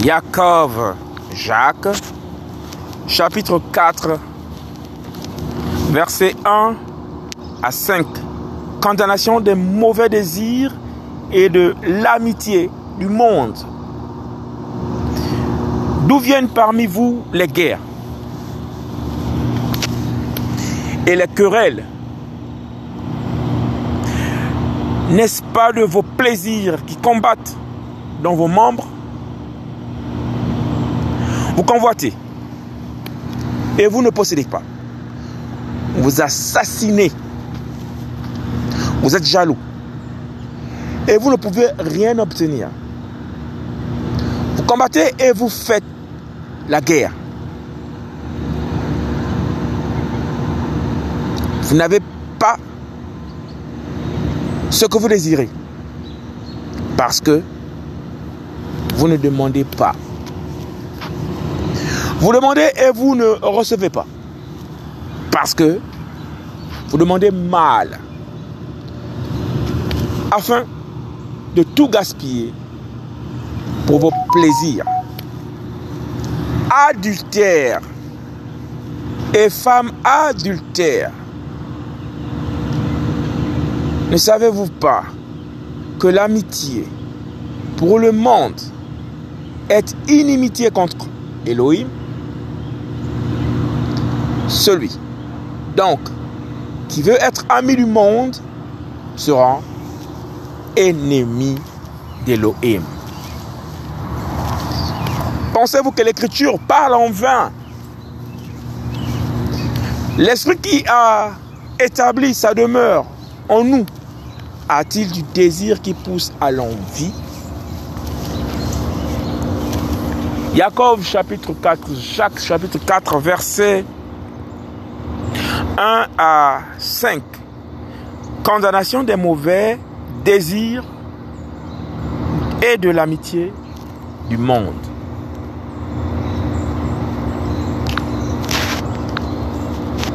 Jacob, Jacques, chapitre 4, versets 1 à 5. Condamnation des mauvais désirs et de l'amitié du monde. D'où viennent parmi vous les guerres et les querelles? N'est-ce pas de vos plaisirs qui combattent dans vos membres? Vous convoitez et vous ne possédez pas. Vous assassinez. Vous êtes jaloux. Et vous ne pouvez rien obtenir. Vous combattez et vous faites la guerre. Vous n'avez pas ce que vous désirez. Parce que vous ne demandez pas. Vous demandez et vous ne recevez pas. Parce que vous demandez mal. Afin de tout gaspiller pour vos plaisirs. Adultère et femme adultère. Ne savez-vous pas que l'amitié pour le monde est inimitié contre Elohim? Celui, donc, qui veut être ami du monde sera ennemi d'Elohim. Pensez-vous que l'Écriture parle en vain? L'Esprit qui a établi sa demeure en nous a-t-il du désir qui pousse à l'envie? Jacob chapitre 4, Jacques chapitre 4, verset 1 à 5. Condamnation des mauvais désirs et de l'amitié du monde.